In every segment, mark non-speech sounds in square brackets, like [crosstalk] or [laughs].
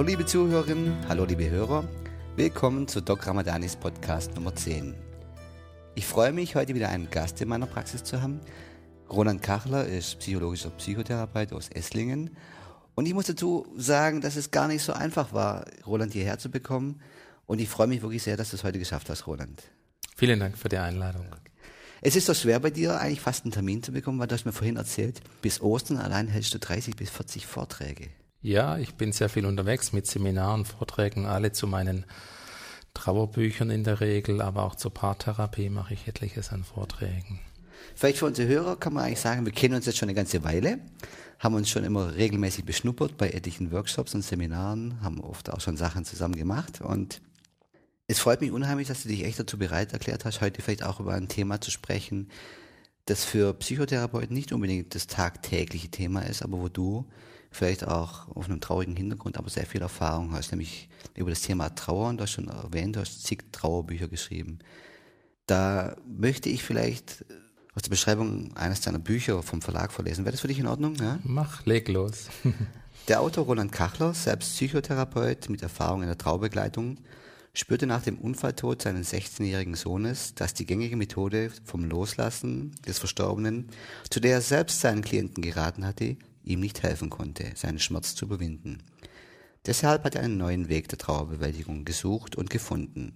Hallo liebe Zuhörerinnen, hallo liebe Hörer, willkommen zu Doc Ramadanis Podcast Nummer 10. Ich freue mich, heute wieder einen Gast in meiner Praxis zu haben. Roland Kachler ist psychologischer Psychotherapeut aus Esslingen. Und ich muss dazu sagen, dass es gar nicht so einfach war, Roland hierher zu bekommen. Und ich freue mich wirklich sehr, dass du es heute geschafft hast, Roland. Vielen Dank für die Einladung. Es ist so schwer bei dir, eigentlich fast einen Termin zu bekommen, weil du hast mir vorhin erzählt, bis Ostern allein hältst du 30 bis 40 Vorträge. Ja, ich bin sehr viel unterwegs mit Seminaren, Vorträgen, alle zu meinen Trauerbüchern in der Regel, aber auch zur Paartherapie mache ich etliches an Vorträgen. Vielleicht für unsere Hörer kann man eigentlich sagen, wir kennen uns jetzt schon eine ganze Weile, haben uns schon immer regelmäßig beschnuppert bei etlichen Workshops und Seminaren, haben oft auch schon Sachen zusammen gemacht und es freut mich unheimlich, dass du dich echt dazu bereit erklärt hast, heute vielleicht auch über ein Thema zu sprechen, das für Psychotherapeuten nicht unbedingt das tagtägliche Thema ist, aber wo du vielleicht auch auf einem traurigen Hintergrund, aber sehr viel Erfahrung hast, nämlich über das Thema Trauer und du hast schon erwähnt, du hast zig Trauerbücher geschrieben. Da möchte ich vielleicht aus der Beschreibung eines deiner Bücher vom Verlag vorlesen. Wäre das für dich in Ordnung? Ja? Mach, leg los. [laughs] der Autor Roland Kachler, selbst Psychotherapeut mit Erfahrung in der Traubegleitung, spürte nach dem Unfalltod seines 16-jährigen Sohnes, dass die gängige Methode vom Loslassen des Verstorbenen, zu der er selbst seinen Klienten geraten hatte, ihm nicht helfen konnte, seinen Schmerz zu überwinden. Deshalb hat er einen neuen Weg der Trauerbewältigung gesucht und gefunden.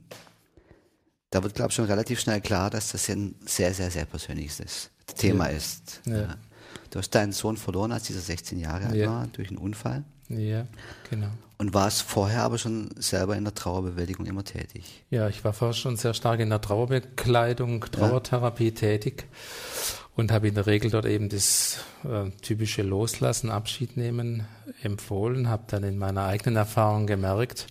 Da wird, glaube ich, schon relativ schnell klar, dass das ein sehr, sehr, sehr persönliches Thema ja. ist. Ja. Du hast deinen Sohn verloren, als dieser 16 Jahre alt ja. war, durch einen Unfall. Ja, genau. Und warst vorher aber schon selber in der Trauerbewältigung immer tätig? Ja, ich war vorher schon sehr stark in der Trauerbekleidung, Trauertherapie tätig und habe in der Regel dort eben das äh, typische Loslassen, Abschied nehmen empfohlen, habe dann in meiner eigenen Erfahrung gemerkt,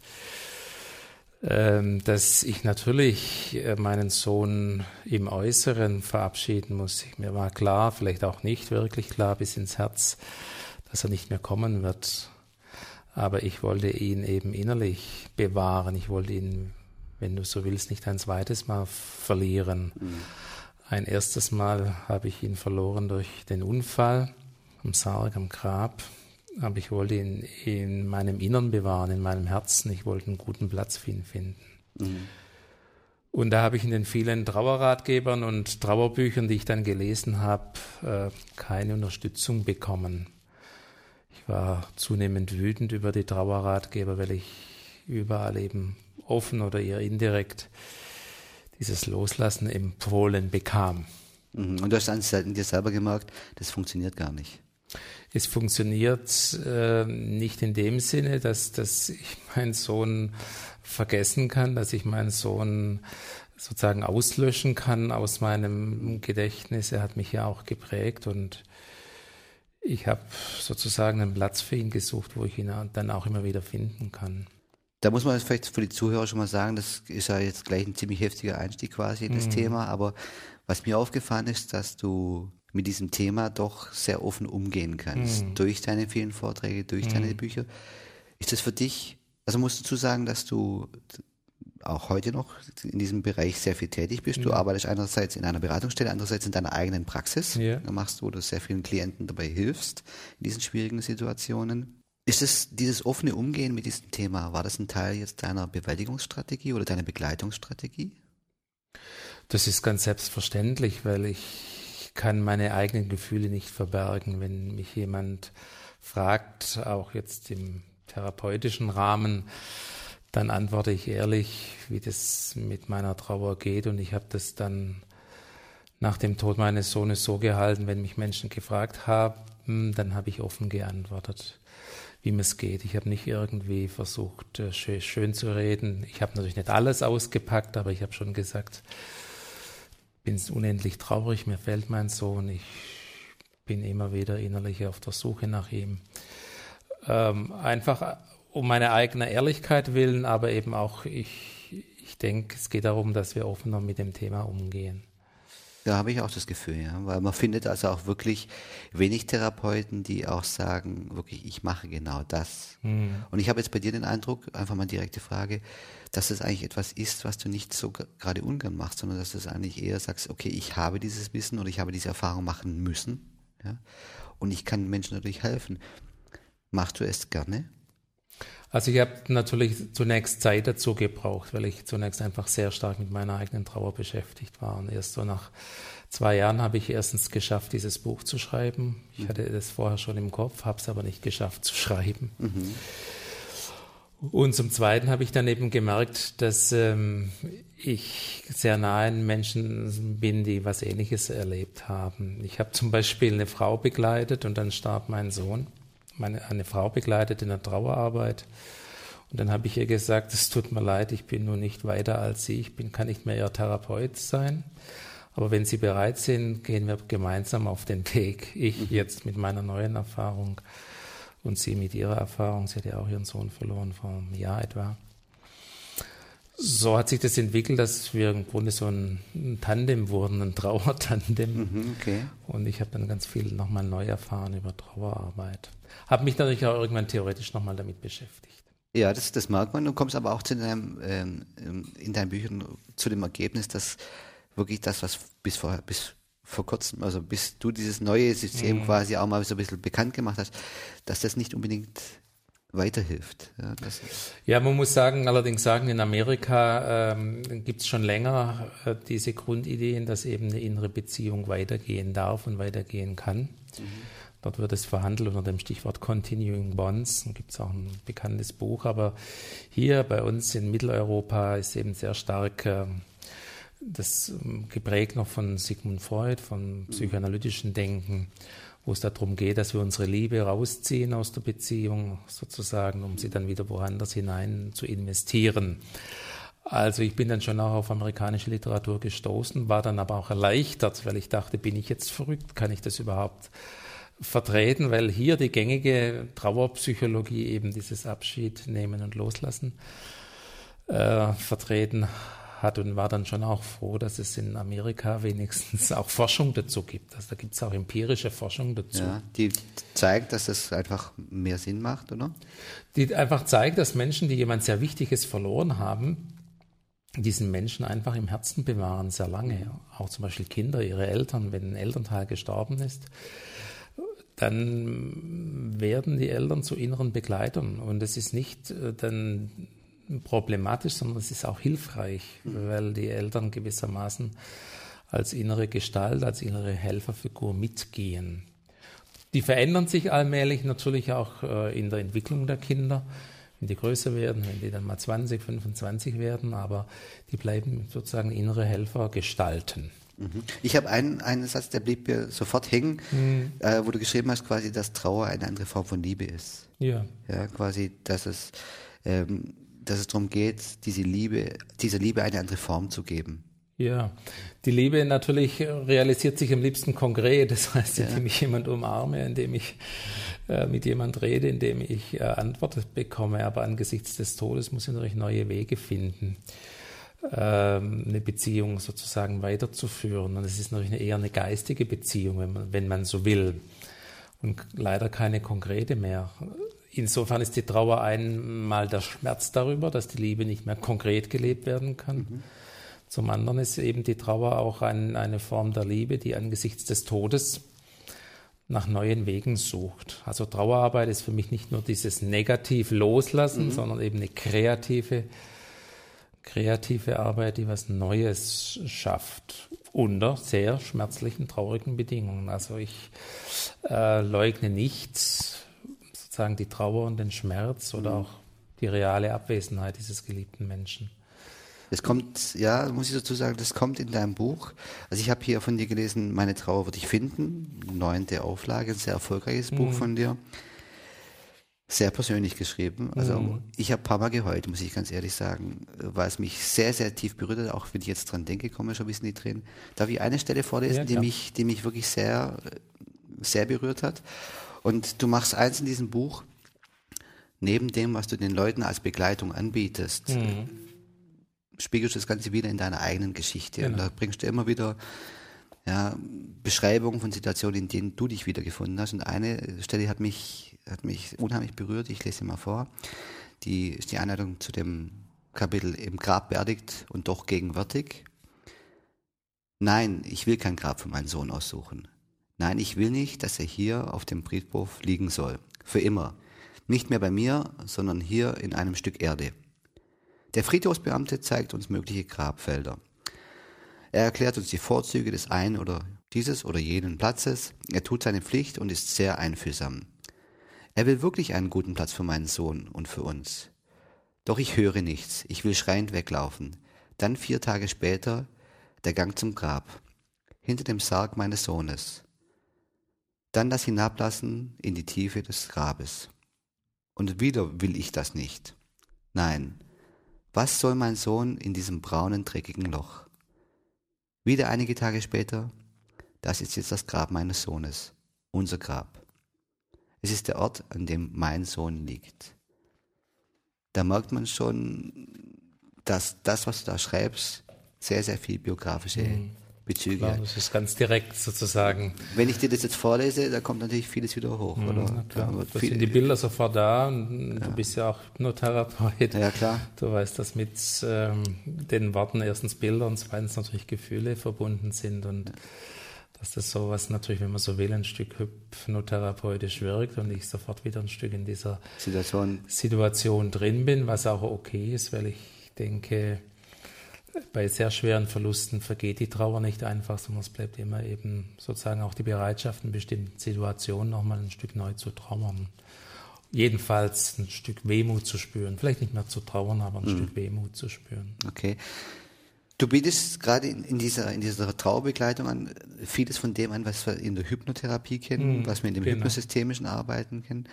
ähm, dass ich natürlich äh, meinen Sohn im Äußeren verabschieden muss. Mir war klar, vielleicht auch nicht wirklich klar bis ins Herz, dass er nicht mehr kommen wird. Aber ich wollte ihn eben innerlich bewahren. Ich wollte ihn, wenn du so willst, nicht ein zweites Mal verlieren. Mhm. Ein erstes Mal habe ich ihn verloren durch den Unfall am Sarg, am Grab. Aber ich wollte ihn in meinem Innern bewahren, in meinem Herzen. Ich wollte einen guten Platz für ihn finden. Mhm. Und da habe ich in den vielen Trauerratgebern und Trauerbüchern, die ich dann gelesen habe, äh, keine Unterstützung bekommen. Ich war zunehmend wütend über die Trauerratgeber, weil ich überall eben offen oder eher indirekt dieses Loslassen empfohlen bekam. Mhm. Und du hast dann in dir selber gemerkt, das funktioniert gar nicht. Es funktioniert äh, nicht in dem Sinne, dass, dass ich [laughs] meinen Sohn vergessen kann, dass ich meinen Sohn sozusagen auslöschen kann aus meinem Gedächtnis. Er hat mich ja auch geprägt und ich habe sozusagen einen Platz für ihn gesucht, wo ich ihn dann auch immer wieder finden kann. Da muss man vielleicht für die Zuhörer schon mal sagen, das ist ja jetzt gleich ein ziemlich heftiger Einstieg quasi in das mhm. Thema, aber was mir aufgefallen ist, dass du mit diesem Thema doch sehr offen umgehen kannst, mhm. durch deine vielen Vorträge, durch mhm. deine Bücher. Ist das für dich, also musst du sagen, dass du auch heute noch in diesem Bereich sehr viel tätig bist. Du ja. arbeitest einerseits in einer Beratungsstelle, andererseits in deiner eigenen Praxis. Ja. Da machst du, wo du sehr vielen Klienten dabei hilfst in diesen schwierigen Situationen. Ist es dieses offene Umgehen mit diesem Thema, war das ein Teil jetzt deiner Bewältigungsstrategie oder deiner Begleitungsstrategie? Das ist ganz selbstverständlich, weil ich kann meine eigenen Gefühle nicht verbergen. Wenn mich jemand fragt, auch jetzt im therapeutischen Rahmen, dann antworte ich ehrlich, wie das mit meiner Trauer geht. Und ich habe das dann nach dem Tod meines Sohnes so gehalten, wenn mich Menschen gefragt haben, dann habe ich offen geantwortet, wie mir es geht. Ich habe nicht irgendwie versucht, äh, schön zu reden. Ich habe natürlich nicht alles ausgepackt, aber ich habe schon gesagt, bin unendlich traurig, mir fällt mein Sohn, ich bin immer wieder innerlich auf der Suche nach ihm. Ähm, einfach um meine eigene Ehrlichkeit willen, aber eben auch, ich, ich denke, es geht darum, dass wir offener mit dem Thema umgehen. Da habe ich auch das Gefühl, ja, weil man findet also auch wirklich wenig Therapeuten, die auch sagen, wirklich, ich mache genau das. Mhm. Und ich habe jetzt bei dir den Eindruck, einfach mal direkte Frage, dass es eigentlich etwas ist, was du nicht so gerade ungern machst, sondern dass du es eigentlich eher sagst, okay, ich habe dieses Wissen oder ich habe diese Erfahrung machen müssen, ja, und ich kann Menschen dadurch helfen. Machst du es gerne? Also ich habe natürlich zunächst Zeit dazu gebraucht, weil ich zunächst einfach sehr stark mit meiner eigenen Trauer beschäftigt war. Und erst so nach zwei Jahren habe ich erstens geschafft, dieses Buch zu schreiben. Ich hatte das vorher schon im Kopf, habe es aber nicht geschafft zu schreiben. Mhm. Und zum Zweiten habe ich dann eben gemerkt, dass ähm, ich sehr nahe an Menschen bin, die was Ähnliches erlebt haben. Ich habe zum Beispiel eine Frau begleitet und dann starb mein Sohn. Meine, eine Frau begleitet in der Trauerarbeit. Und dann habe ich ihr gesagt, es tut mir leid, ich bin nur nicht weiter als Sie, ich bin, kann nicht mehr Ihr Therapeut sein. Aber wenn Sie bereit sind, gehen wir gemeinsam auf den Weg. Ich mhm. jetzt mit meiner neuen Erfahrung und Sie mit Ihrer Erfahrung. Sie hat ja auch Ihren Sohn verloren vor einem Jahr etwa. So hat sich das entwickelt, dass wir im Grunde so ein Tandem wurden, ein Trauertandem. Mhm, okay. Und ich habe dann ganz viel nochmal neu erfahren über Trauerarbeit. Habe mich natürlich auch irgendwann theoretisch nochmal damit beschäftigt. Ja, das, das merkt man. Du kommst aber auch zu deinem, ähm, in deinen Büchern zu dem Ergebnis, dass wirklich das, was bis vor, bis vor kurzem, also bis du dieses neue System mhm. quasi auch mal so ein bisschen bekannt gemacht hast, dass das nicht unbedingt weiterhilft. Ja, ja, man muss sagen, allerdings sagen, in Amerika ähm, gibt es schon länger äh, diese Grundideen, dass eben eine innere Beziehung weitergehen darf und weitergehen kann. Mhm. Dort wird es verhandelt unter dem Stichwort Continuing Bonds. Da gibt es auch ein bekanntes Buch. Aber hier bei uns in Mitteleuropa ist eben sehr stark äh, das ähm, geprägt noch von Sigmund Freud, von psychoanalytischen Denken, wo es darum geht, dass wir unsere Liebe rausziehen aus der Beziehung sozusagen, um sie dann wieder woanders hinein zu investieren. Also ich bin dann schon auch auf amerikanische Literatur gestoßen, war dann aber auch erleichtert, weil ich dachte, bin ich jetzt verrückt? Kann ich das überhaupt vertreten? Weil hier die gängige Trauerpsychologie eben dieses Abschied nehmen und loslassen äh, vertreten hat und war dann schon auch froh, dass es in Amerika wenigstens auch Forschung dazu gibt. Also da gibt es auch empirische Forschung dazu. Ja, die zeigt, dass es einfach mehr Sinn macht, oder? Die einfach zeigt, dass Menschen, die jemand sehr Wichtiges verloren haben, diesen Menschen einfach im Herzen bewahren, sehr lange. Auch zum Beispiel Kinder, ihre Eltern, wenn ein Elternteil gestorben ist, dann werden die Eltern zu inneren Begleitern. Und es ist nicht äh, dann problematisch, sondern es ist auch hilfreich, weil die Eltern gewissermaßen als innere Gestalt, als innere Helferfigur mitgehen. Die verändern sich allmählich natürlich auch äh, in der Entwicklung der Kinder, wenn die größer werden, wenn die dann mal 20, 25 werden, aber die bleiben sozusagen innere Helfer gestalten. Mhm. Ich habe einen, einen Satz, der blieb mir sofort hängen, mhm. äh, wo du geschrieben hast, quasi, dass Trauer eine andere Form von Liebe ist. Ja. Ja, quasi, dass es ähm, dass es darum geht, diese Liebe, dieser Liebe eine andere Form zu geben. Ja, die Liebe natürlich realisiert sich am liebsten konkret. Das heißt, ja. indem ich jemand umarme, indem ich äh, mit jemand rede, indem ich äh, Antworten bekomme. Aber angesichts des Todes muss ich natürlich neue Wege finden, ähm, eine Beziehung sozusagen weiterzuführen. Und es ist natürlich eher eine geistige Beziehung, wenn man, wenn man so will. Und leider keine konkrete mehr. Insofern ist die Trauer einmal der Schmerz darüber, dass die Liebe nicht mehr konkret gelebt werden kann. Mhm. Zum anderen ist eben die Trauer auch ein, eine Form der Liebe, die angesichts des Todes nach neuen Wegen sucht. Also Trauerarbeit ist für mich nicht nur dieses negativ Loslassen, mhm. sondern eben eine kreative, kreative Arbeit, die was Neues schafft unter sehr schmerzlichen, traurigen Bedingungen. Also ich äh, leugne nichts sozusagen die Trauer und den Schmerz oder mhm. auch die reale Abwesenheit dieses geliebten Menschen. Es kommt, ja, muss ich dazu sagen, das kommt in deinem Buch. Also ich habe hier von dir gelesen, Meine Trauer würde ich finden, neunte Auflage, ein sehr erfolgreiches mhm. Buch von dir. Sehr persönlich geschrieben. Also mhm. ich habe ein paar Mal geheult, muss ich ganz ehrlich sagen, weil es mich sehr, sehr tief berührt hat. Auch wenn ich jetzt dran denke, kommen schon ein bisschen die Tränen. Darf ich eine Stelle vorlesen, ja, die, mich, die mich wirklich sehr, sehr berührt hat? Und du machst eins in diesem Buch, neben dem, was du den Leuten als Begleitung anbietest, mhm. spiegelst du das Ganze wieder in deiner eigenen Geschichte. Genau. Und da bringst du immer wieder ja, Beschreibungen von Situationen, in denen du dich wiedergefunden hast. Und eine Stelle hat mich, hat mich unheimlich berührt. Ich lese sie mal vor. Die ist die Einleitung zu dem Kapitel im Grab beerdigt und doch gegenwärtig. Nein, ich will kein Grab für meinen Sohn aussuchen. Nein, ich will nicht, dass er hier auf dem Friedhof liegen soll. Für immer. Nicht mehr bei mir, sondern hier in einem Stück Erde. Der Friedhofsbeamte zeigt uns mögliche Grabfelder. Er erklärt uns die Vorzüge des einen oder dieses oder jenen Platzes. Er tut seine Pflicht und ist sehr einfühlsam. Er will wirklich einen guten Platz für meinen Sohn und für uns. Doch ich höre nichts. Ich will schreiend weglaufen. Dann vier Tage später der Gang zum Grab. Hinter dem Sarg meines Sohnes. Dann das Hinablassen in die Tiefe des Grabes. Und wieder will ich das nicht. Nein. Was soll mein Sohn in diesem braunen, dreckigen Loch? Wieder einige Tage später, das ist jetzt das Grab meines Sohnes, unser Grab. Es ist der Ort, an dem mein Sohn liegt. Da merkt man schon, dass das, was du da schreibst, sehr, sehr viel biografische mhm. Bezüge Klar, Das ist ganz direkt sozusagen. Wenn ich dir das jetzt vorlese, da kommt natürlich vieles wieder hoch, mhm, oder? Klar. Da sind die Bilder sofort da und ja. du bist ja auch Hypnotherapeut. Ja, klar. Du weißt, dass mit ähm, den Worten erstens Bilder und zweitens natürlich Gefühle verbunden sind und ja dass das sowas natürlich, wenn man so will, ein Stück hypnotherapeutisch wirkt und ich sofort wieder ein Stück in dieser Situation, Situation drin bin, was auch okay ist, weil ich denke, bei sehr schweren Verlusten vergeht die Trauer nicht einfach, sondern es bleibt immer eben sozusagen auch die Bereitschaft, in bestimmten Situationen nochmal ein Stück neu zu trauern. Jedenfalls ein Stück Wehmut zu spüren. Vielleicht nicht mehr zu trauern, aber ein mhm. Stück Wehmut zu spüren. Okay. Du bietest gerade in, dieser, in dieser Trauerbegleitung an vieles von dem an, was wir in der Hypnotherapie kennen, mm, was wir in dem genau. hypnosystemischen Arbeiten kennen.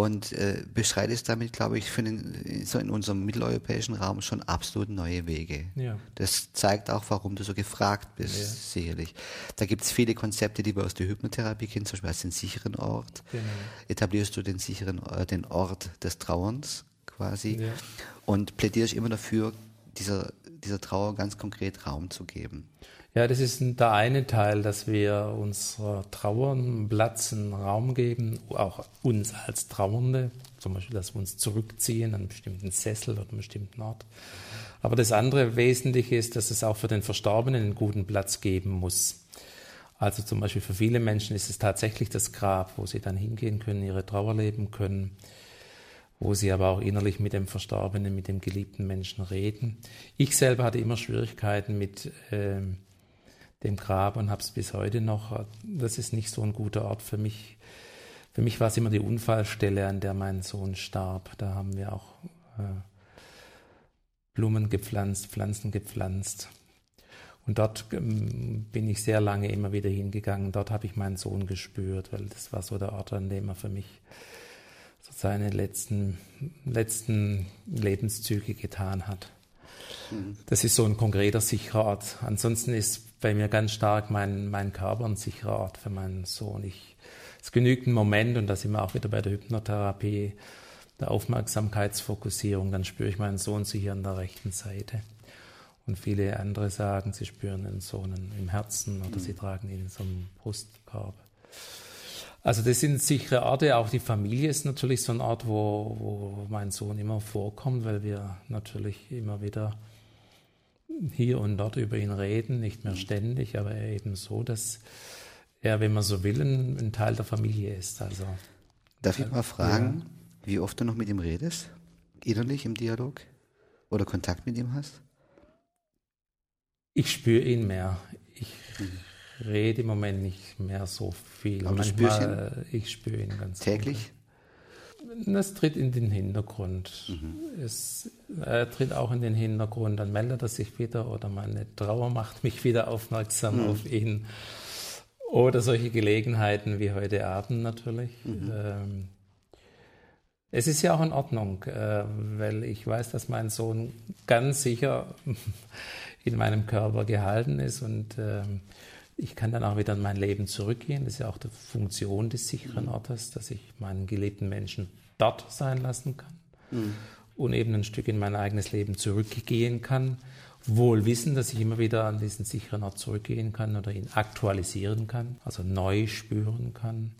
Und äh, beschreitest damit, glaube ich, für den, so in unserem mitteleuropäischen Raum schon absolut neue Wege. Ja. Das zeigt auch, warum du so gefragt bist, ja. sicherlich. Da gibt es viele Konzepte, die wir aus der Hypnotherapie kennen, zum Beispiel als den sicheren Ort. Genau. Etablierst du den sicheren, äh, den Ort des Trauerns quasi ja. und plädierst immer dafür, dieser dieser Trauer ganz konkret Raum zu geben. Ja, das ist der eine Teil, dass wir unserer Trauer Platz, einen Raum geben, auch uns als Trauernde, zum Beispiel, dass wir uns zurückziehen an einen bestimmten Sessel oder einen bestimmten Ort. Aber das andere Wesentliche ist, dass es auch für den Verstorbenen einen guten Platz geben muss. Also zum Beispiel für viele Menschen ist es tatsächlich das Grab, wo sie dann hingehen können, ihre Trauer leben können wo sie aber auch innerlich mit dem Verstorbenen, mit dem geliebten Menschen reden. Ich selber hatte immer Schwierigkeiten mit äh, dem Grab und habe es bis heute noch. Das ist nicht so ein guter Ort für mich. Für mich war es immer die Unfallstelle, an der mein Sohn starb. Da haben wir auch äh, Blumen gepflanzt, Pflanzen gepflanzt. Und dort ähm, bin ich sehr lange immer wieder hingegangen. Dort habe ich meinen Sohn gespürt, weil das war so der Ort, an dem er für mich seine letzten, letzten Lebenszüge getan hat. Mhm. Das ist so ein konkreter sicherer Ort. Ansonsten ist bei mir ganz stark mein, mein Körper ein sicherer Ort für meinen Sohn. Ich, es genügt ein Moment, und da sind wir auch wieder bei der Hypnotherapie, der Aufmerksamkeitsfokussierung, dann spüre ich meinen Sohn so hier an der rechten Seite. Und viele andere sagen, sie spüren den Sohn im Herzen oder mhm. sie tragen ihn in so einem Brustkorb. Also das sind sichere Orte. Auch die Familie ist natürlich so ein Ort, wo, wo mein Sohn immer vorkommt, weil wir natürlich immer wieder hier und dort über ihn reden, nicht mehr ständig, aber eben so, dass er, wenn man so will, ein, ein Teil der Familie ist. Also, Darf ich mal fragen, ja. wie oft du noch mit ihm redest? Innerlich im Dialog? Oder Kontakt mit ihm hast? Ich spüre ihn mehr. Ich, mhm rede im Moment nicht mehr so viel. Aber Manchmal, du ich spüre ihn ganz Täglich? Gut. Das tritt in den Hintergrund. Mhm. Es äh, tritt auch in den Hintergrund. Dann meldet er sich wieder oder meine Trauer macht mich wieder aufmerksam mhm. auf ihn. Oder solche Gelegenheiten wie heute Abend natürlich. Mhm. Ähm, es ist ja auch in Ordnung, äh, weil ich weiß, dass mein Sohn ganz sicher [laughs] in meinem Körper gehalten ist und ähm, ich kann dann auch wieder in mein Leben zurückgehen. Das ist ja auch die Funktion des sicheren mhm. Ortes, dass ich meinen geliebten Menschen dort sein lassen kann mhm. und eben ein Stück in mein eigenes Leben zurückgehen kann. Wohl wissen, dass ich immer wieder an diesen sicheren Ort zurückgehen kann oder ihn aktualisieren kann, also neu spüren kann.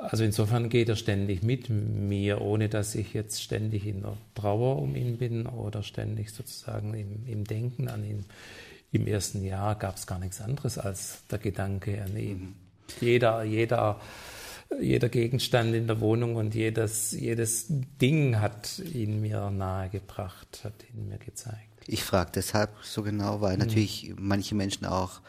Also insofern geht er ständig mit mir, ohne dass ich jetzt ständig in der Trauer um ihn bin oder ständig sozusagen im, im Denken an ihn im ersten Jahr gab es gar nichts anderes als der Gedanke an ihn. Mhm. Jeder, jeder jeder Gegenstand in der Wohnung und jedes, jedes Ding hat ihn mir nahegebracht, hat ihn mir gezeigt. Ich frage deshalb so genau, weil mhm. natürlich manche Menschen auch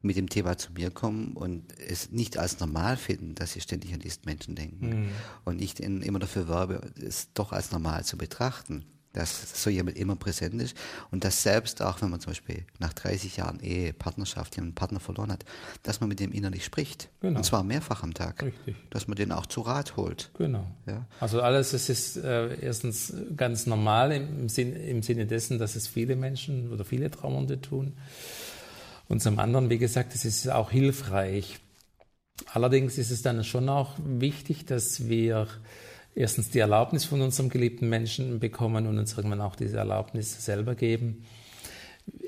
mit dem Thema zu mir kommen und es nicht als normal finden, dass sie ständig an diesen Menschen denken. Mhm. Und ich immer dafür werbe, es doch als normal zu betrachten dass so jemand immer präsent ist und dass selbst auch, wenn man zum Beispiel nach 30 Jahren Ehe, Partnerschaft, einen Partner verloren hat, dass man mit dem innerlich spricht. Genau. Und zwar mehrfach am Tag. Richtig. Dass man den auch zu Rat holt. Genau. Ja? Also alles, es ist äh, erstens ganz normal im, Sinn, im Sinne dessen, dass es viele Menschen oder viele Trauernde tun. Und zum anderen, wie gesagt, es ist auch hilfreich. Allerdings ist es dann schon auch wichtig, dass wir erstens die Erlaubnis von unserem geliebten Menschen bekommen und uns irgendwann auch diese Erlaubnis selber geben,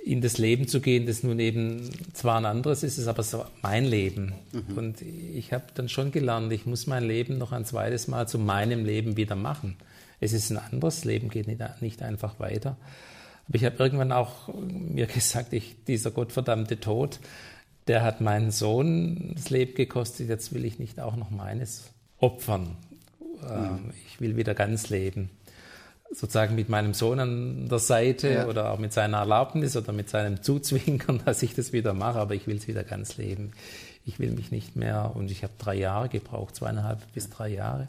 in das Leben zu gehen, das nun eben zwar ein anderes ist, ist aber so mein Leben. Mhm. Und ich habe dann schon gelernt, ich muss mein Leben noch ein zweites Mal zu meinem Leben wieder machen. Es ist ein anderes Leben, geht nicht, nicht einfach weiter. Aber ich habe irgendwann auch mir [laughs] gesagt, ich, dieser gottverdammte Tod, der hat meinen Sohn das Leben gekostet, jetzt will ich nicht auch noch meines opfern. Mhm. Ich will wieder ganz leben. Sozusagen mit meinem Sohn an der Seite ja. oder auch mit seiner Erlaubnis oder mit seinem Zuzwinkern, [laughs] dass ich das wieder mache, aber ich will es wieder ganz leben. Ich will mich nicht mehr, und ich habe drei Jahre gebraucht, zweieinhalb bis drei Jahre,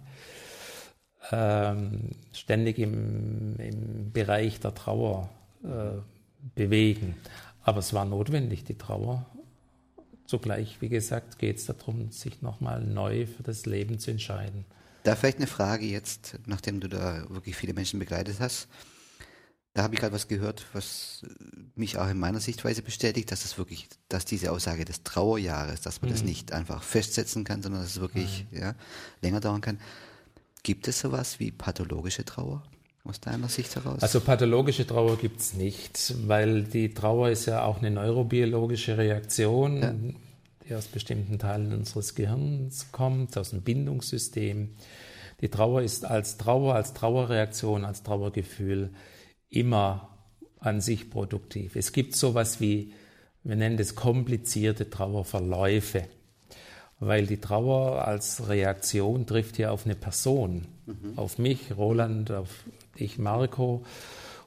ähm, ständig im, im Bereich der Trauer äh, bewegen. Aber es war notwendig, die Trauer. Zugleich, wie gesagt, geht es darum, sich nochmal neu für das Leben zu entscheiden. Da vielleicht eine Frage jetzt, nachdem du da wirklich viele Menschen begleitet hast. Da habe ich gerade was gehört, was mich auch in meiner Sichtweise bestätigt, dass es wirklich, dass diese Aussage des Trauerjahres, dass man mhm. das nicht einfach festsetzen kann, sondern dass es wirklich mhm. ja, länger dauern kann. Gibt es sowas wie pathologische Trauer? aus deiner Sicht heraus? Also pathologische Trauer gibt es nicht, weil die Trauer ist ja auch eine neurobiologische Reaktion, ja. Die aus bestimmten Teilen unseres Gehirns kommt, aus dem Bindungssystem. Die Trauer ist als Trauer, als Trauerreaktion, als Trauergefühl immer an sich produktiv. Es gibt sowas wie, wir nennen das komplizierte Trauerverläufe, weil die Trauer als Reaktion trifft hier auf eine Person, mhm. auf mich, Roland, auf ich, Marco.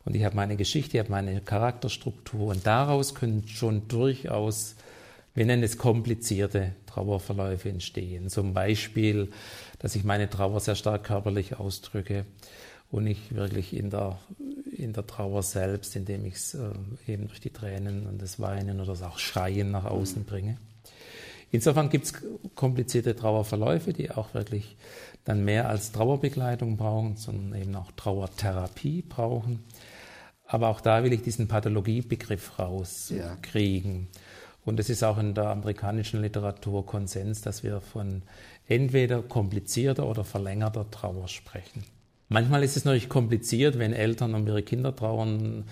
Und ich habe meine Geschichte, ich habe meine Charakterstruktur. Und daraus können schon durchaus, wir nennen es komplizierte Trauerverläufe entstehen. Zum Beispiel dass ich meine Trauer sehr stark körperlich ausdrücke und nicht wirklich in der, in der Trauer selbst, indem ich es äh, eben durch die Tränen und das Weinen oder das auch Schreien nach außen bringe. Insofern gibt es komplizierte Trauerverläufe, die auch wirklich dann mehr als Trauerbegleitung brauchen, sondern eben auch Trauertherapie brauchen. Aber auch da will ich diesen Pathologiebegriff rauskriegen. Ja. Und es ist auch in der amerikanischen Literatur Konsens, dass wir von entweder komplizierter oder verlängerter Trauer sprechen. Manchmal ist es natürlich kompliziert, wenn Eltern um ihre Kinder trauern,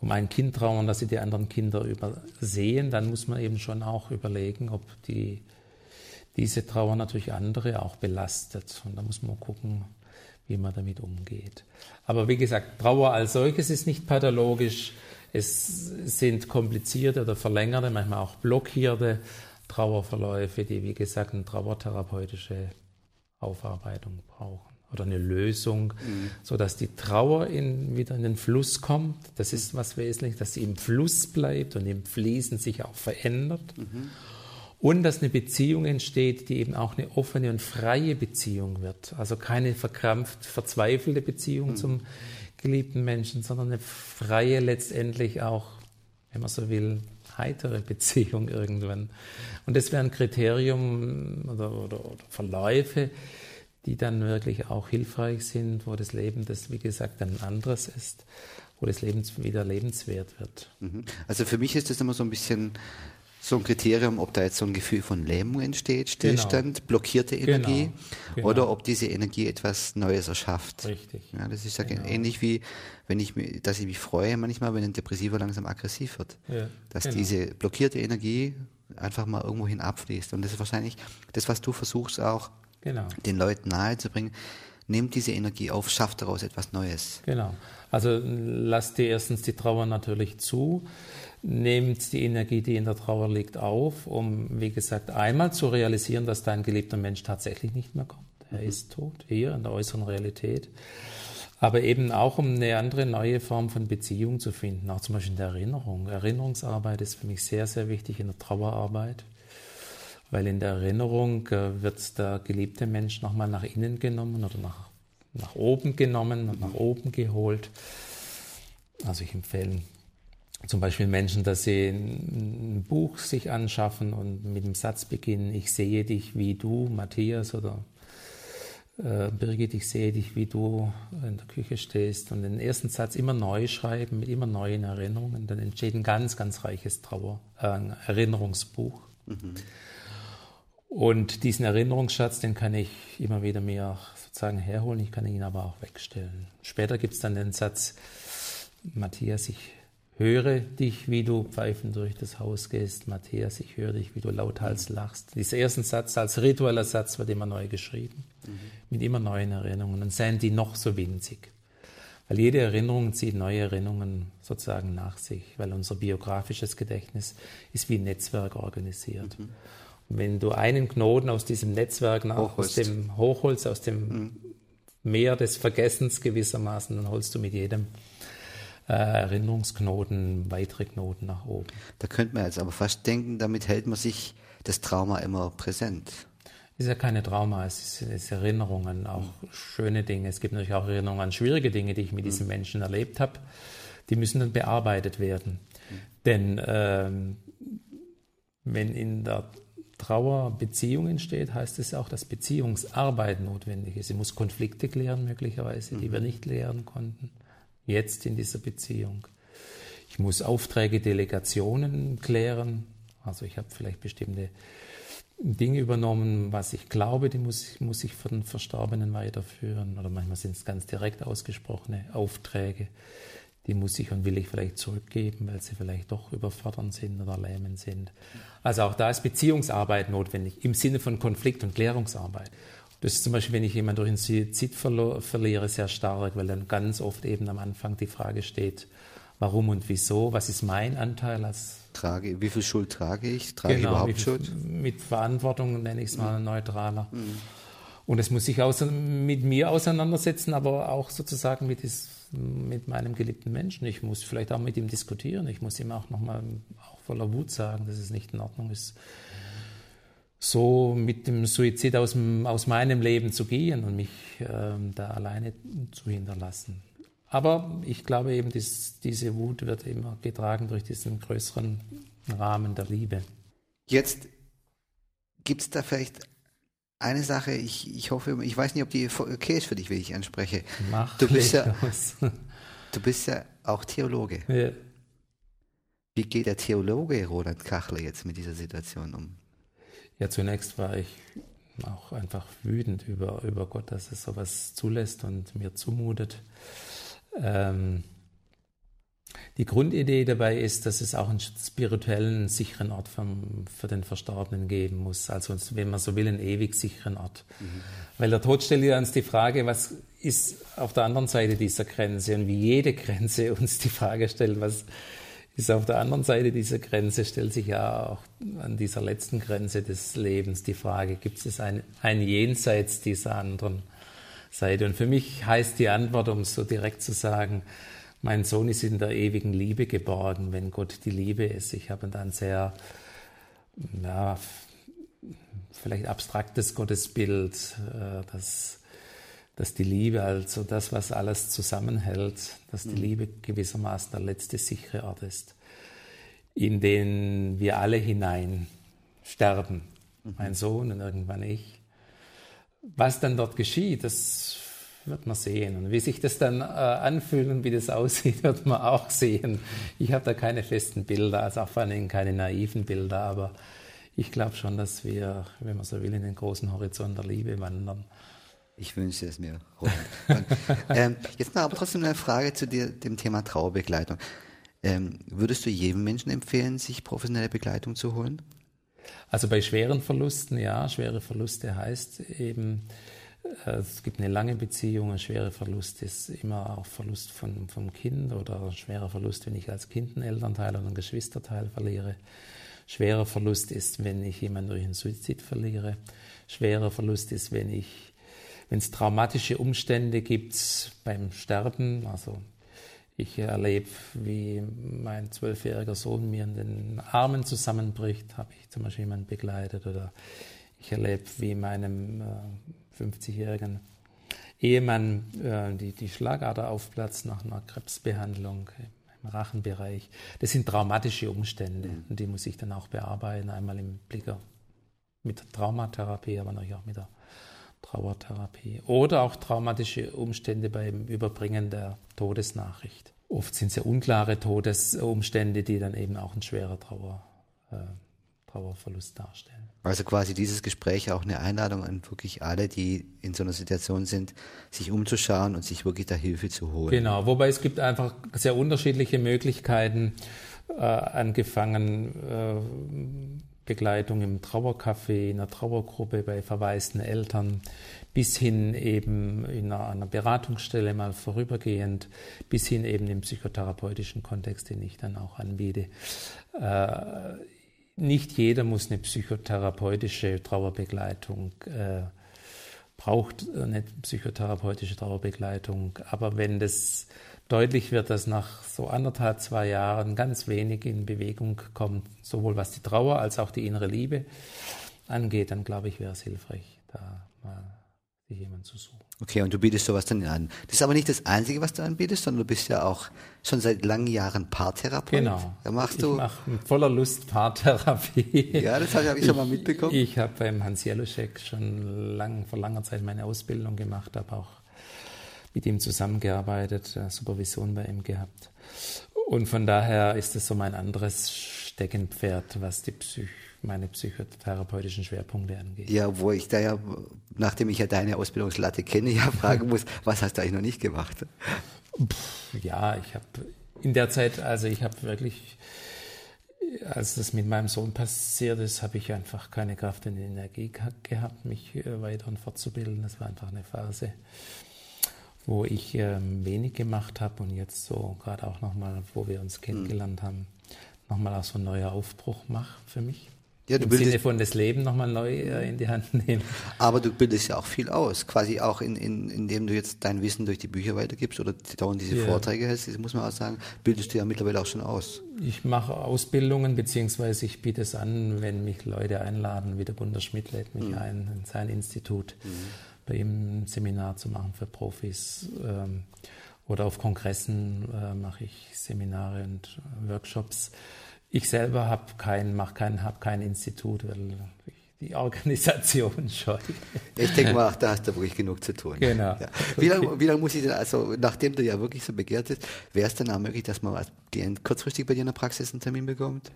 um ein Kind trauern, dass sie die anderen Kinder übersehen, dann muss man eben schon auch überlegen, ob die, diese Trauer natürlich andere auch belastet. Und da muss man gucken, wie man damit umgeht. Aber wie gesagt, Trauer als solches ist nicht pathologisch. Es sind komplizierte oder verlängerte, manchmal auch blockierte Trauerverläufe, die, wie gesagt, eine trauertherapeutische Aufarbeitung brauchen oder eine Lösung, mhm. sodass die Trauer in, wieder in den Fluss kommt. Das ist was Wesentliches, dass sie im Fluss bleibt und im Fließen sich auch verändert. Mhm. Und dass eine Beziehung entsteht, die eben auch eine offene und freie Beziehung wird. Also keine verkrampft, verzweifelte Beziehung mhm. zum geliebten Menschen, sondern eine freie, letztendlich auch, wenn man so will, heitere Beziehung [laughs] irgendwann. Und das wäre ein Kriterium oder, oder, oder Verläufe, die dann wirklich auch hilfreich sind, wo das Leben, das wie gesagt ein anderes ist, wo das Leben wieder lebenswert wird. Mhm. Also für mich ist das immer so ein bisschen so ein Kriterium, ob da jetzt so ein Gefühl von Lähmung entsteht, Stillstand, genau. blockierte Energie, genau. Genau. oder ob diese Energie etwas Neues erschafft. Richtig. Ja, das ist ja genau. ähnlich wie, wenn ich mich, dass ich mich freue manchmal, wenn ein Depressiver langsam aggressiv wird. Ja. Dass genau. diese blockierte Energie einfach mal irgendwohin abfließt. Und das ist wahrscheinlich das, was du versuchst auch genau. den Leuten nahezubringen, nimmt diese Energie auf, schafft daraus etwas Neues. Genau. Also lasst dir erstens die Trauer natürlich zu, nehmt die Energie, die in der Trauer liegt, auf, um, wie gesagt, einmal zu realisieren, dass dein geliebter Mensch tatsächlich nicht mehr kommt. Er mhm. ist tot, hier in der äußeren Realität. Aber eben auch, um eine andere, neue Form von Beziehung zu finden, auch zum Beispiel in der Erinnerung. Erinnerungsarbeit ist für mich sehr, sehr wichtig in der Trauerarbeit weil in der Erinnerung äh, wird der geliebte Mensch nochmal nach innen genommen oder nach, nach oben genommen und nach oben geholt. Also ich empfehle zum Beispiel Menschen, dass sie ein Buch sich anschaffen und mit dem Satz beginnen, ich sehe dich wie du, Matthias oder äh, Birgit, ich sehe dich, wie du in der Küche stehst und den ersten Satz immer neu schreiben mit immer neuen Erinnerungen, dann entsteht ein ganz, ganz reiches Trauer, äh, Erinnerungsbuch. Mhm. Und diesen Erinnerungsschatz, den kann ich immer wieder mir sozusagen herholen, ich kann ihn aber auch wegstellen. Später gibt es dann den Satz, Matthias, ich höre dich, wie du pfeifend durch das Haus gehst. Matthias, ich höre dich, wie du lauthals lachst. Dieser erste Satz als ritueller Satz wird immer neu geschrieben, mhm. mit immer neuen Erinnerungen. Und seien die noch so winzig. Weil jede Erinnerung zieht neue Erinnerungen sozusagen nach sich, weil unser biografisches Gedächtnis ist wie ein Netzwerk organisiert. Mhm. Wenn du einen Knoten aus diesem Netzwerk nach, aus dem Hochholz, aus dem mhm. Meer des Vergessens gewissermaßen, dann holst du mit jedem äh, Erinnerungsknoten weitere Knoten nach oben. Da könnte man jetzt aber fast denken, damit hält man sich das Trauma immer präsent. Es ist ja keine Trauma, es ist, ist Erinnerungen, auch mhm. schöne Dinge. Es gibt natürlich auch Erinnerungen an schwierige Dinge, die ich mit mhm. diesen Menschen erlebt habe. Die müssen dann bearbeitet werden. Mhm. Denn ähm, wenn in der Trauerbeziehung entsteht, heißt es auch, dass Beziehungsarbeit notwendig ist. Sie muss Konflikte klären, möglicherweise, die wir mhm. nicht klären konnten, jetzt in dieser Beziehung. Ich muss Aufträge, Delegationen klären. Also ich habe vielleicht bestimmte Dinge übernommen, was ich glaube, die muss, muss ich den Verstorbenen weiterführen. Oder manchmal sind es ganz direkt ausgesprochene Aufträge die muss ich und will ich vielleicht zurückgeben, weil sie vielleicht doch überfordern sind oder lähmend sind. Also auch da ist Beziehungsarbeit notwendig im Sinne von Konflikt- und Klärungsarbeit. Das ist zum Beispiel, wenn ich jemanden durch einen Suizid verliere, sehr stark, weil dann ganz oft eben am Anfang die Frage steht, warum und wieso, was ist mein Anteil als Trage, wie viel Schuld trage ich? Trage genau, ich überhaupt viel, Schuld? Mit Verantwortung nenne ich es mal mhm. neutraler. Mhm. Und es muss sich mit mir auseinandersetzen, aber auch sozusagen mit, des, mit meinem geliebten Menschen. Ich muss vielleicht auch mit ihm diskutieren. Ich muss ihm auch nochmal auch voller Wut sagen, dass es nicht in Ordnung ist, so mit dem Suizid aus, aus meinem Leben zu gehen und mich äh, da alleine zu hinterlassen. Aber ich glaube eben, dies, diese Wut wird immer getragen durch diesen größeren Rahmen der Liebe. Jetzt gibt es da vielleicht eine Sache, ich, ich hoffe, ich weiß nicht, ob die okay ist für dich, wie ich anspreche. Mach du bist ja, [laughs] du bist ja auch Theologe. Ja. Wie geht der Theologe Roland Kachler jetzt mit dieser Situation um? Ja, zunächst war ich auch einfach wütend über, über Gott, dass er sowas zulässt und mir zumutet. Ähm, die Grundidee dabei ist, dass es auch einen spirituellen, sicheren Ort vom, für den Verstorbenen geben muss. Also, wenn man so will, einen ewig sicheren Ort. Mhm. Weil der Tod stellt ja uns die Frage, was ist auf der anderen Seite dieser Grenze? Und wie jede Grenze [laughs] uns die Frage stellt, was ist auf der anderen Seite dieser Grenze, stellt sich ja auch an dieser letzten Grenze des Lebens die Frage, gibt es ein, ein Jenseits dieser anderen Seite? Und für mich heißt die Antwort, um es so direkt zu sagen, mein Sohn ist in der ewigen Liebe geborgen, wenn Gott die Liebe ist. Ich habe dann sehr, ja, vielleicht abstraktes Gottesbild, äh, dass, die Liebe, also das, was alles zusammenhält, dass die mhm. Liebe gewissermaßen der letzte sichere Ort ist, in den wir alle hinein sterben. Mhm. Mein Sohn und irgendwann ich. Was dann dort geschieht, das wird man sehen. Und wie sich das dann äh, anfühlt und wie das [laughs] aussieht, wird man auch sehen. Ich habe da keine festen Bilder, also auch vor allem keine naiven Bilder, aber ich glaube schon, dass wir, wenn man so will, in den großen Horizont der Liebe wandern. Ich wünsche es mir. ähm, jetzt mal aber trotzdem eine Frage zu dir, dem Thema Trauerbegleitung. Ähm, würdest du jedem Menschen empfehlen, sich professionelle Begleitung zu holen? Also bei schweren Verlusten, ja, schwere Verluste heißt eben, Äh, es gibt eine lange Beziehung, ein schwerer Verlust ist immer auch Verlust von, vom Kind oder ein schwerer Verlust, wenn ich als Kind einen Elternteil oder einen Geschwisterteil verliere. Schwerer Verlust ist, wenn ich jemanden durch einen Suizid verliere. Schwerer Verlust ist, wenn ich, wenn es traumatische Umstände gibt beim Sterben, also ich erlebe, wie mein zwölfjähriger Sohn mir in den Armen zusammenbricht, habe ich zum Beispiel jemanden begleitet. Oder ich erlebe, wie meinem äh, 50-jährigen Ehemann äh, die, die Schlagader aufplatzt nach einer Krebsbehandlung im Rachenbereich. Das sind traumatische Umstände mhm. und die muss ich dann auch bearbeiten, einmal im Blicker mit der Traumatherapie, aber natürlich auch mit der Trauertherapie oder auch traumatische Umstände beim Überbringen der Todesnachricht. Oft sind es ja unklare Todesumstände, die dann eben auch ein schwerer Trauer, äh, Trauerverlust darstellen. Also quasi dieses Gespräch auch eine Einladung an wirklich alle, die in so einer Situation sind, sich umzuschauen und sich wirklich da Hilfe zu holen. Genau, wobei es gibt einfach sehr unterschiedliche Möglichkeiten, äh, angefangen äh, Begleitung im Trauercafé, in einer Trauergruppe bei verwaisten Eltern, bis hin eben in einer, einer, Beratungsstelle mal vorübergehend, bis hin eben im psychotherapeutischen Kontext, den ich dann auch anbiete. Äh, nicht jeder muss eine psychotherapeutische Trauerbegleitung äh, braucht eine psychotherapeutische Trauerbegleitung, aber wenn das deutlich wird, dass nach so anderthalb, zwei Jahren ganz wenig in Bewegung kommt, sowohl was die Trauer als auch die innere Liebe angeht, dann glaube ich, wäre es hilfreich, da mal sich jemand zu suchen. Okay, und du bietest sowas dann an. Das ist aber nicht das Einzige, was du anbietest, sondern du bist ja auch schon seit langen Jahren Paartherapeut. Genau. Da machst du. Ich mache mit voller Lust Paartherapie. Ja, das habe ich schon mal mitbekommen. Ich, ich habe beim Hans Jeluschek schon lang, vor langer Zeit meine Ausbildung gemacht, habe auch mit ihm zusammengearbeitet, äh, Supervision bei ihm gehabt. Und von daher ist es so mein anderes Steckenpferd, was die Psych meine psychotherapeutischen Schwerpunkte angeht. Ja, wo ich da ja, nachdem ich ja deine Ausbildungslatte kenne, ja [laughs] fragen muss, was hast du eigentlich noch nicht gemacht? ja, ich habe in der Zeit, also ich habe wirklich, als das mit meinem Sohn passiert ist, habe ich einfach keine Kraft und Energie gehabt, mich äh, weiter und fortzubilden. Das war einfach eine Phase wo ich ähm, wenig gemacht habe und jetzt so gerade auch nochmal, wo wir uns kennengelernt mhm. haben, nochmal auch so ein neuer Aufbruch mache für mich. Ja, du Im bildest, Sinne von das Leben nochmal neu äh, in die Hand nehmen. [laughs] Aber du bildest ja auch viel aus, quasi auch in, in, indem du jetzt dein Wissen durch die Bücher weitergibst oder dauernd diese ja. Vorträge hältst, das muss man auch sagen, bildest du ja mittlerweile auch schon aus. Ich mache Ausbildungen, beziehungsweise ich biete es an, wenn mich Leute einladen, wie der Gunter Schmidt lädt mich mhm. ein in sein Institut. Mhm bei ihm ein Seminar zu machen für Profis. Ähm, oder auf Kongressen äh, mache ich Seminare und Workshops. Ich selber habe kein, mach kein, hab kein Institut, weil ich die Organisation [laughs] scheue. Ich denke mal, da hast du wirklich genug zu tun. Genau. Ja. Wie lange wie lang muss ich denn, also nachdem du ja wirklich so begehrt bist, wäre es dann auch möglich, dass man kurzfristig bei dir in der Praxis einen Termin bekommt?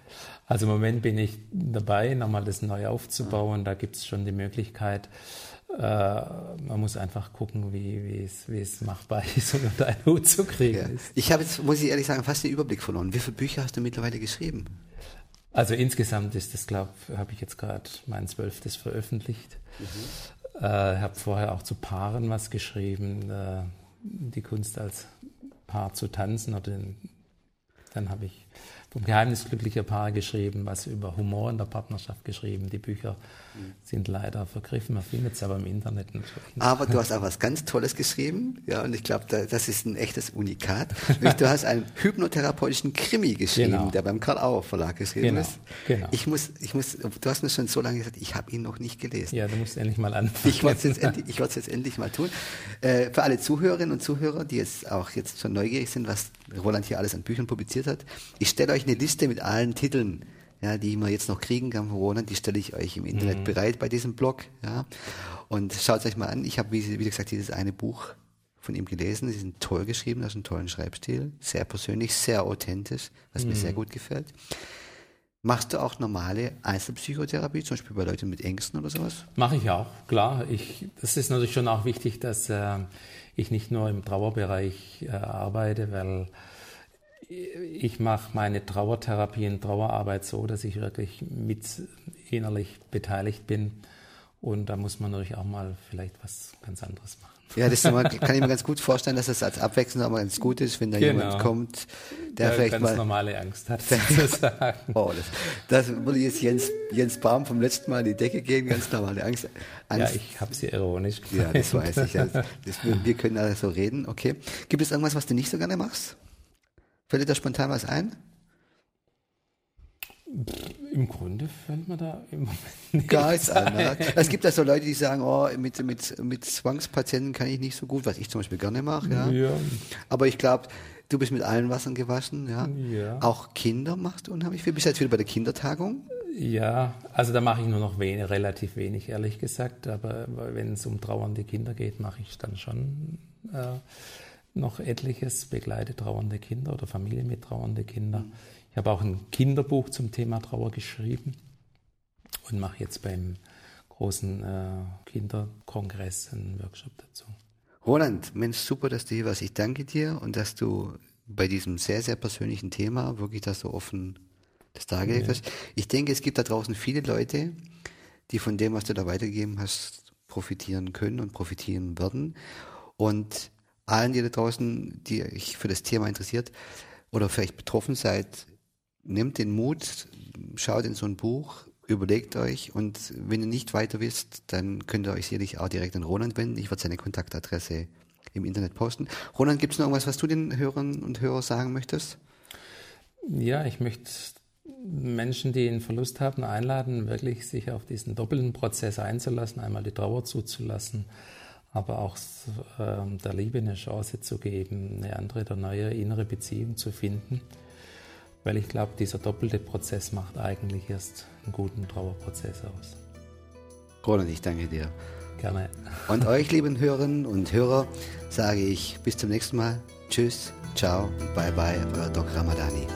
Also im Moment bin ich dabei, nochmal das neu aufzubauen. Da gibt es schon die Möglichkeit, man muss einfach gucken, wie, es, machbar [laughs] ist, um unter einen Hut zu kriegen ja. ist. Ich habe jetzt, muss ich ehrlich sagen, fast den Überblick verloren. Wie viele Bücher hast du mittlerweile geschrieben? Also insgesamt ist das, glaube ich, habe ich jetzt gerade mein zwölftes veröffentlicht. Mhm. Äh, habe vorher auch zu Paaren was geschrieben, äh, die Kunst als Paar zu tanzen. Oder den, dann habe ich vom Geheimnis glücklicher Paare geschrieben, was über Humor in der Partnerschaft geschrieben. Die Bücher mhm. sind leider vergriffen, man findet sie aber im Internet natürlich. Aber du hast auch was ganz Tolles geschrieben, ja, und ich glaube, da, das ist ein echtes Unikat. du hast einen hypnotherapeutischen Krimi geschrieben, genau. der beim Karl Auer Verlag geschrieben genau. ist. Genau. Ich muss, ich muss, du hast mir schon so lange gesagt, ich habe ihn noch nicht gelesen. Ja, du musst endlich mal anfangen. Ich werde es jetzt, endlich, jetzt endlich mal tun. Äh, für alle Zuhörerinnen und Zuhörer, die jetzt auch jetzt schon neugierig sind, was Roland hier alles an Büchern publiziert hat, ich stelle euch eine Liste mit allen Titeln, ja, die man jetzt noch kriegen kann von Roland, die stelle ich euch im Internet mhm. bereit bei diesem Blog. Ja. Und schaut es euch mal an. Ich habe, wie, wie gesagt, dieses eine Buch von ihm gelesen. Sie sind toll geschrieben, das ist ein tollen Schreibstil, sehr persönlich, sehr authentisch, was mhm. mir sehr gut gefällt. Machst du auch normale Einzelpsychotherapie, zum Beispiel bei Leuten mit Ängsten oder sowas? Mache ich auch, klar. Ich, das ist natürlich schon auch wichtig, dass äh, ich nicht nur im Trauerbereich äh, arbeite, weil ich mache meine Trauertherapie und Trauerarbeit so, dass ich wirklich mit innerlich beteiligt bin Und da muss man natürlich auch mal vielleicht was ganz anderes machen. Ja, das kann ich mir ganz gut vorstellen, dass das als Abwechslung auch mal ganz gut ist, wenn da genau. jemand kommt, der ja, vielleicht ganz mal normale Angst hat, [laughs] sozusagen. oh, das, das würde jetzt Jens, Jens Baum vom letzten Mal in die Decke gehen, ganz normale Angst. Angst. Ja, ich habe sie ironisch gemeint. Ja, das weiß ich. Das, das, wir können da so reden, okay. Gibt es irgendwas, was du nicht so gerne machst? Fällt dir da spontan was ein? Im Grunde fällt mir da im Moment nichts Gar nichts an. Ne? Es gibt ja so Leute, die sagen, oh, mit, mit, mit Zwangspatienten kann ich nicht so gut, was ich zum Beispiel gerne mache. Ja. ja. Aber ich glaube, du bist mit allen Wassern gewaschen. Ja. ja. Auch Kinder machst du unheimlich viel. Bist du jetzt wieder bei der Kindertagung? Ja, also da mache ich nur noch wenig, relativ wenig, ehrlich gesagt. Aber wenn es um trauernde Kinder geht, mache ich dann schon äh, noch etliches, begleite trauernde Kinder oder Familie mit trauernde Kinder. Ich habe auch ein Kinderbuch zum Thema Trauer geschrieben und mache jetzt beim großen äh, Kinderkongress einen Workshop dazu. Roland, Mensch, super, dass du hier warst. Ich danke dir und dass du bei diesem sehr, sehr persönlichen Thema wirklich das so offen das dargelegt ja. hast. Ich denke, es gibt da draußen viele Leute, die von dem, was du da weitergegeben hast, profitieren können und profitieren werden. Und allen, die da draußen, die euch für das Thema interessiert oder vielleicht betroffen seid, nehmt den Mut, schaut in so ein Buch, überlegt euch und wenn ihr nicht weiter wisst, dann könnt ihr euch sicherlich auch direkt an Roland wenden. Ich werde seine Kontaktadresse im Internet posten. Roland, gibt es noch irgendwas, was du den Hörern und Hörern sagen möchtest? Ja, ich möchte Menschen, die einen Verlust haben, einladen, wirklich sich auf diesen doppelten Prozess einzulassen, einmal die Trauer zuzulassen, aber auch äh, der Liebe eine Chance zu geben, eine andere, eine neue innere Beziehung zu finden weil ich glaube, dieser doppelte Prozess macht eigentlich erst einen guten Trauerprozess aus. Roland, ich danke dir. Gerne. Und euch, lieben Hörerinnen und Hörer, sage ich bis zum nächsten Mal. Tschüss, ciao, bye bye, euer Doc Ramadani.